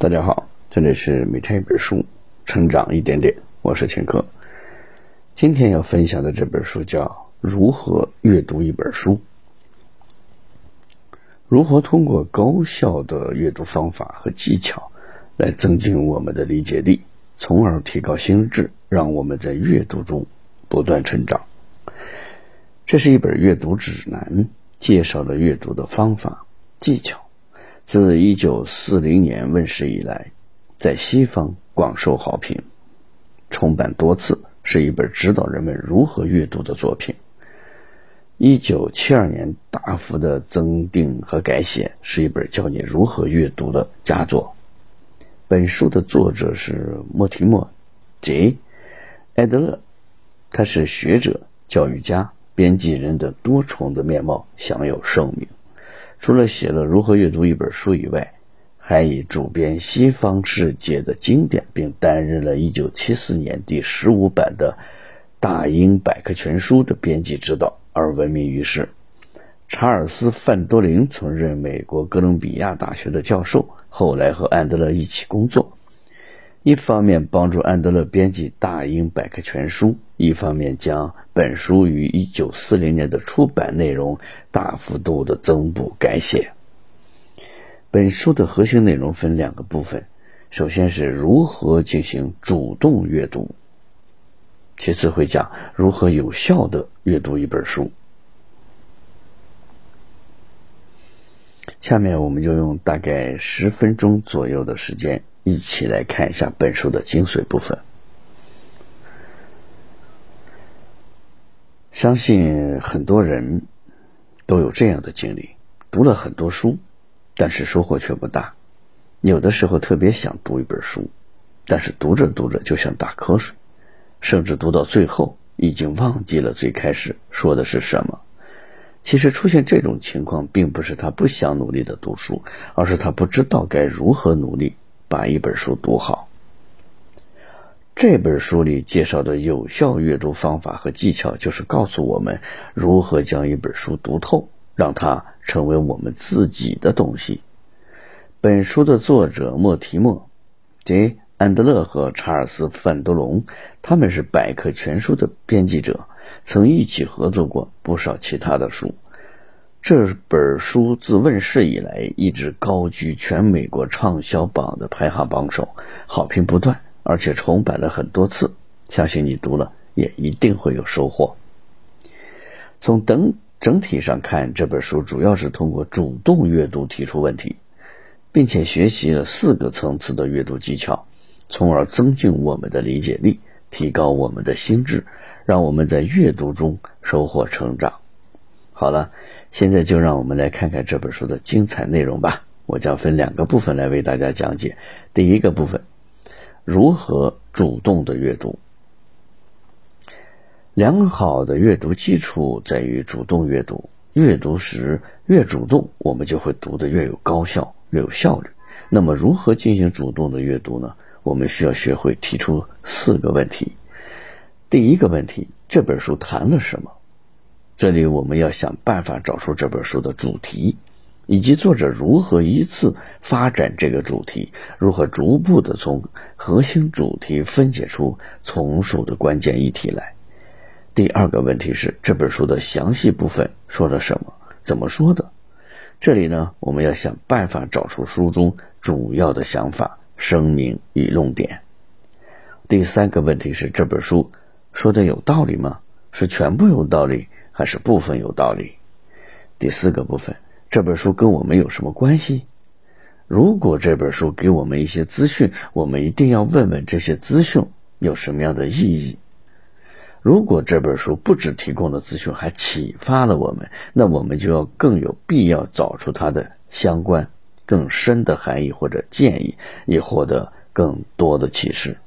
大家好，这里是每天一本书，成长一点点，我是秦科。今天要分享的这本书叫《如何阅读一本书》，如何通过高效的阅读方法和技巧来增进我们的理解力，从而提高心智，让我们在阅读中不断成长。这是一本阅读指南，介绍了阅读的方法技巧。自一九四零年问世以来，在西方广受好评，重版多次，是一本指导人们如何阅读的作品。一九七二年大幅的增订和改写，是一本教你如何阅读的佳作。本书的作者是莫提莫 ·J· 埃德勒，他是学者、教育家、编辑人的多重的面貌，享有盛名。除了写了如何阅读一本书以外，还以主编西方世界的经典，并担任了1974年第十五版的《大英百科全书》的编辑指导而闻名于世。查尔斯·范多林曾任美国哥伦比亚大学的教授，后来和安德勒一起工作。一方面帮助安德勒编辑《大英百科全书》，一方面将本书于1940年的出版内容大幅度的增补改写。本书的核心内容分两个部分，首先是如何进行主动阅读，其次会讲如何有效的阅读一本书。下面我们就用大概十分钟左右的时间。一起来看一下本书的精髓部分。相信很多人都有这样的经历：读了很多书，但是收获却不大。有的时候特别想读一本书，但是读着读着就想打瞌睡，甚至读到最后已经忘记了最开始说的是什么。其实出现这种情况，并不是他不想努力的读书，而是他不知道该如何努力。把一本书读好。这本书里介绍的有效阅读方法和技巧，就是告诉我们如何将一本书读透，让它成为我们自己的东西。本书的作者莫提莫、杰安德勒和查尔斯范多龙，他们是百科全书的编辑者，曾一起合作过不少其他的书。这本书自问世以来，一直高居全美国畅销榜的排行榜首，好评不断，而且重版了很多次。相信你读了也一定会有收获。从整整体上看，这本书主要是通过主动阅读提出问题，并且学习了四个层次的阅读技巧，从而增进我们的理解力，提高我们的心智，让我们在阅读中收获成长。好了，现在就让我们来看看这本书的精彩内容吧。我将分两个部分来为大家讲解。第一个部分，如何主动的阅读。良好的阅读基础在于主动阅读。阅读时越主动，我们就会读得越有高效、越有效率。那么，如何进行主动的阅读呢？我们需要学会提出四个问题。第一个问题，这本书谈了什么？这里我们要想办法找出这本书的主题，以及作者如何依次发展这个主题，如何逐步的从核心主题分解出从属的关键议题来。第二个问题是这本书的详细部分说了什么，怎么说的？这里呢，我们要想办法找出书中主要的想法、声明与论点。第三个问题是这本书说的有道理吗？是全部有道理？还是部分有道理。第四个部分，这本书跟我们有什么关系？如果这本书给我们一些资讯，我们一定要问问这些资讯有什么样的意义。如果这本书不只提供了资讯，还启发了我们，那我们就要更有必要找出它的相关、更深的含义或者建议，以获得更多的启示。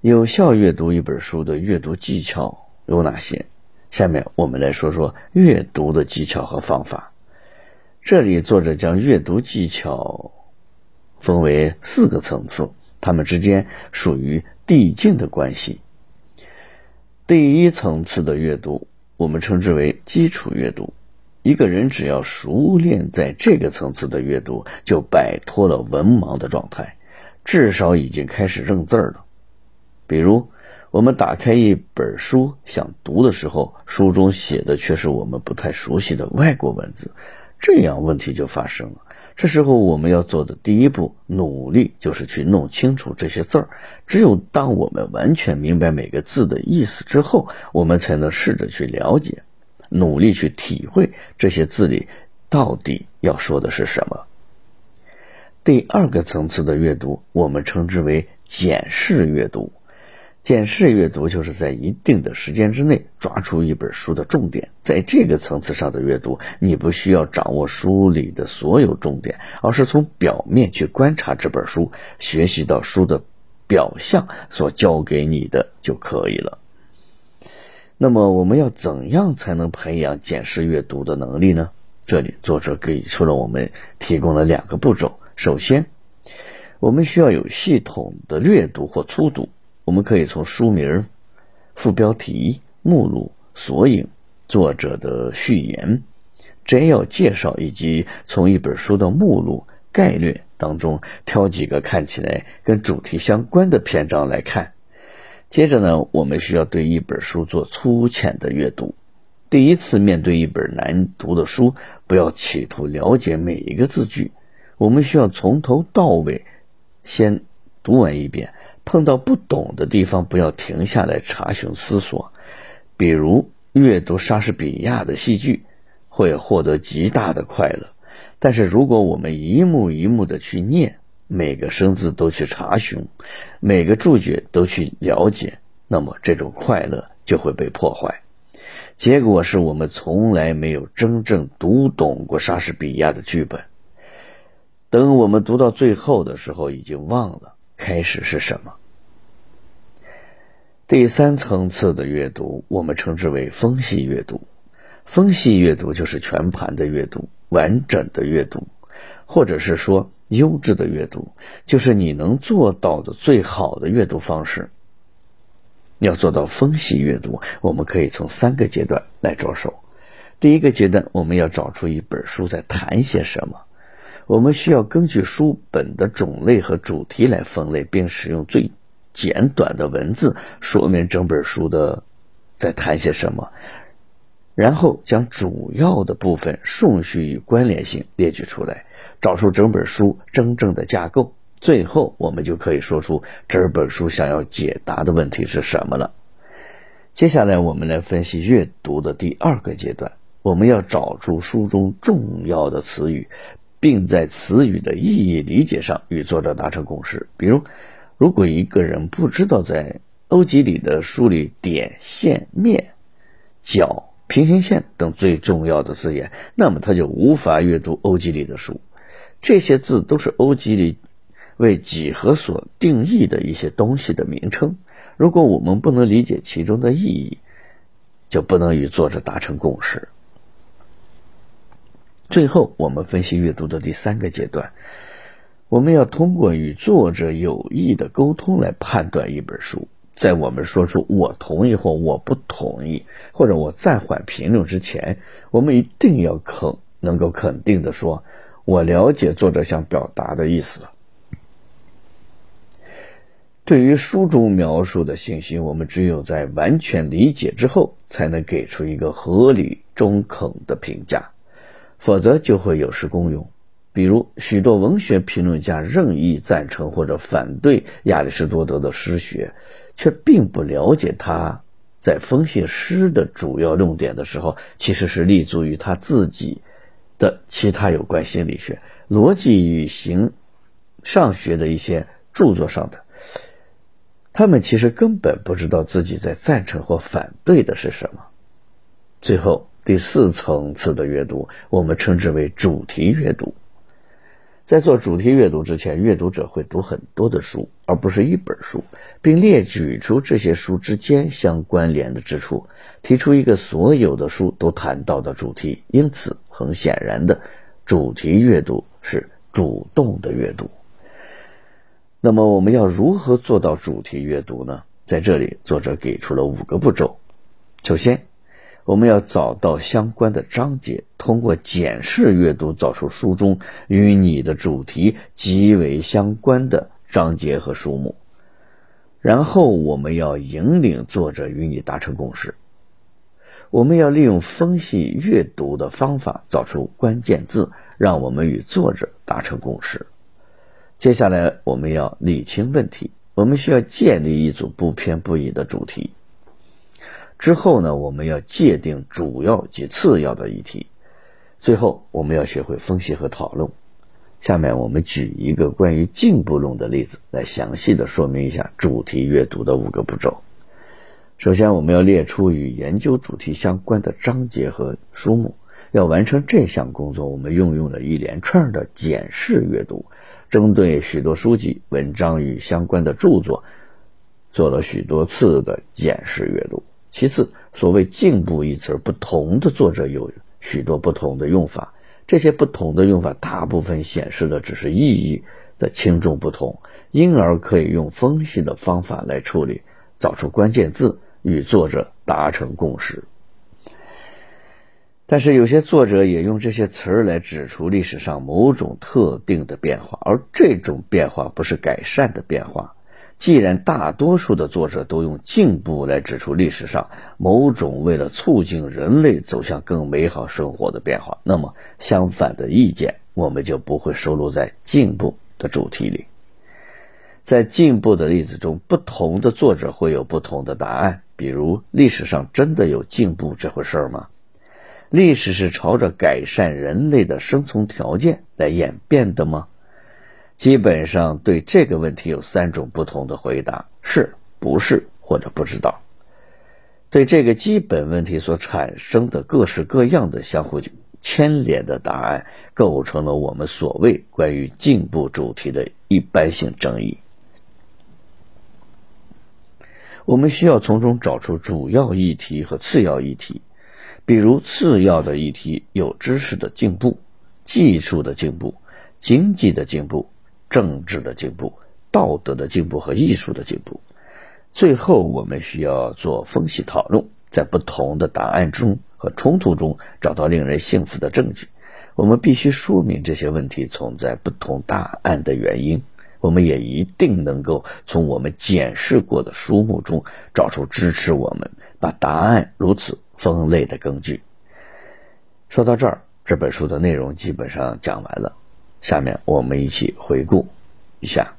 有效阅读一本书的阅读技巧有哪些？下面我们来说说阅读的技巧和方法。这里作者将阅读技巧分为四个层次，它们之间属于递进的关系。第一层次的阅读，我们称之为基础阅读。一个人只要熟练在这个层次的阅读，就摆脱了文盲的状态，至少已经开始认字儿了。比如，我们打开一本书想读的时候，书中写的却是我们不太熟悉的外国文字，这样问题就发生了。这时候我们要做的第一步努力，就是去弄清楚这些字儿。只有当我们完全明白每个字的意思之后，我们才能试着去了解。努力去体会这些字里到底要说的是什么。第二个层次的阅读，我们称之为检视阅读。检视阅读就是在一定的时间之内抓出一本书的重点。在这个层次上的阅读，你不需要掌握书里的所有重点，而是从表面去观察这本书，学习到书的表象所教给你的就可以了。那么我们要怎样才能培养检视阅读的能力呢？这里作者给出了我们提供了两个步骤。首先，我们需要有系统的略读或粗读。我们可以从书名、副标题、目录、索引、作者的序言、摘要介绍，以及从一本书的目录概略当中挑几个看起来跟主题相关的篇章来看。接着呢，我们需要对一本书做粗浅的阅读。第一次面对一本难读的书，不要企图了解每一个字句，我们需要从头到尾先读完一遍。碰到不懂的地方，不要停下来查询思索。比如阅读莎士比亚的戏剧，会获得极大的快乐。但是如果我们一幕一幕的去念。每个生字都去查询，每个注解都去了解，那么这种快乐就会被破坏。结果是我们从来没有真正读懂过莎士比亚的剧本。等我们读到最后的时候，已经忘了开始是什么。第三层次的阅读，我们称之为分析阅读。分析阅读就是全盘的阅读，完整的阅读。或者是说，优质的阅读就是你能做到的最好的阅读方式。要做到分析阅读，我们可以从三个阶段来着手。第一个阶段，我们要找出一本书在谈些什么。我们需要根据书本的种类和主题来分类，并使用最简短的文字说明整本书的在谈些什么。然后将主要的部分顺序与关联性列举出来，找出整本书真正的架构。最后，我们就可以说出这本书想要解答的问题是什么了。接下来，我们来分析阅读的第二个阶段。我们要找出书中重要的词语，并在词语的意义理解上与作者达成共识。比如，如果一个人不知道在欧几里的书里点、线、面、角。平行线等最重要的字眼，那么他就无法阅读欧几里的书。这些字都是欧几里为几何所定义的一些东西的名称。如果我们不能理解其中的意义，就不能与作者达成共识。最后，我们分析阅读的第三个阶段，我们要通过与作者有意的沟通来判断一本书。在我们说出我同意或我不同意，或者我暂缓评论之前，我们一定要肯能够肯定的说，我了解作者想表达的意思了。对于书中描述的信息，我们只有在完全理解之后，才能给出一个合理中肯的评价，否则就会有失公允。比如，许多文学评论家任意赞成或者反对亚里士多德的诗学。却并不了解他在分析诗的主要论点的时候，其实是立足于他自己的其他有关心理学、逻辑与形上学的一些著作上的。他们其实根本不知道自己在赞成或反对的是什么。最后，第四层次的阅读，我们称之为主题阅读。在做主题阅读之前，阅读者会读很多的书，而不是一本书，并列举出这些书之间相关联的之处，提出一个所有的书都谈到的主题。因此，很显然的，主题阅读是主动的阅读。那么，我们要如何做到主题阅读呢？在这里，作者给出了五个步骤。首先，我们要找到相关的章节，通过检视阅读，找出书中与你的主题极为相关的章节和书目。然后，我们要引领作者与你达成共识。我们要利用分析阅读的方法，找出关键字，让我们与作者达成共识。接下来，我们要理清问题。我们需要建立一组不偏不倚的主题。之后呢，我们要界定主要及次要的议题。最后，我们要学会分析和讨论。下面我们举一个关于进步论的例子，来详细的说明一下主题阅读的五个步骤。首先，我们要列出与研究主题相关的章节和书目。要完成这项工作，我们运用了一连串的检视阅读，针对许多书籍、文章与相关的著作，做了许多次的检视阅读。其次，所谓“进步”一词，不同的作者有许多不同的用法，这些不同的用法大部分显示的只是意义的轻重不同，因而可以用分析的方法来处理，找出关键字，与作者达成共识。但是有些作者也用这些词儿来指出历史上某种特定的变化，而这种变化不是改善的变化。既然大多数的作者都用进步来指出历史上某种为了促进人类走向更美好生活的变化，那么相反的意见我们就不会收录在进步的主题里。在进步的例子中，不同的作者会有不同的答案。比如，历史上真的有进步这回事儿吗？历史是朝着改善人类的生存条件来演变的吗？基本上对这个问题有三种不同的回答：是、不是或者不知道。对这个基本问题所产生的各式各样的相互牵连的答案，构成了我们所谓关于进步主题的一般性争议。我们需要从中找出主要议题和次要议题。比如，次要的议题有知识的进步、技术的进步、经济的进步。政治的进步、道德的进步和艺术的进步。最后，我们需要做分析讨论，在不同的答案中和冲突中找到令人信服的证据。我们必须说明这些问题存在不同答案的原因。我们也一定能够从我们检视过的书目中找出支持我们把答案如此分类的根据。说到这儿，这本书的内容基本上讲完了。下面我们一起回顾一下。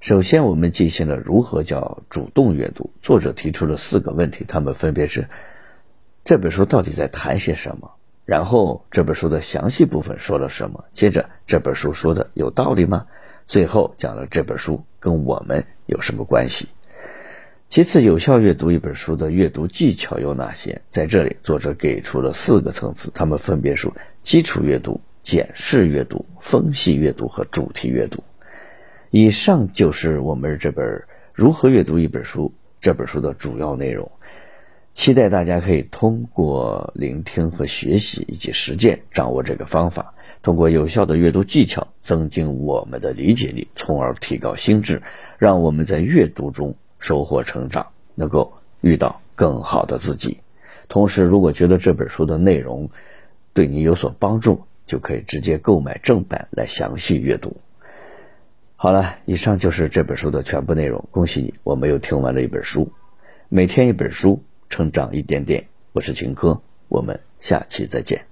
首先，我们进行了如何叫主动阅读。作者提出了四个问题，他们分别是：这本书到底在谈些什么？然后这本书的详细部分说了什么？接着这本书说的有道理吗？最后讲了这本书跟我们有什么关系？其次，有效阅读一本书的阅读技巧有哪些？在这里，作者给出了四个层次，他们分别是基础阅读。检视阅读、分析阅读和主题阅读。以上就是我们这本《如何阅读一本书》这本书的主要内容。期待大家可以通过聆听和学习以及实践，掌握这个方法，通过有效的阅读技巧，增进我们的理解力，从而提高心智，让我们在阅读中收获成长，能够遇到更好的自己。同时，如果觉得这本书的内容对你有所帮助，就可以直接购买正版来详细阅读。好了，以上就是这本书的全部内容。恭喜你，我没有听完了一本书。每天一本书，成长一点点。我是秦科，我们下期再见。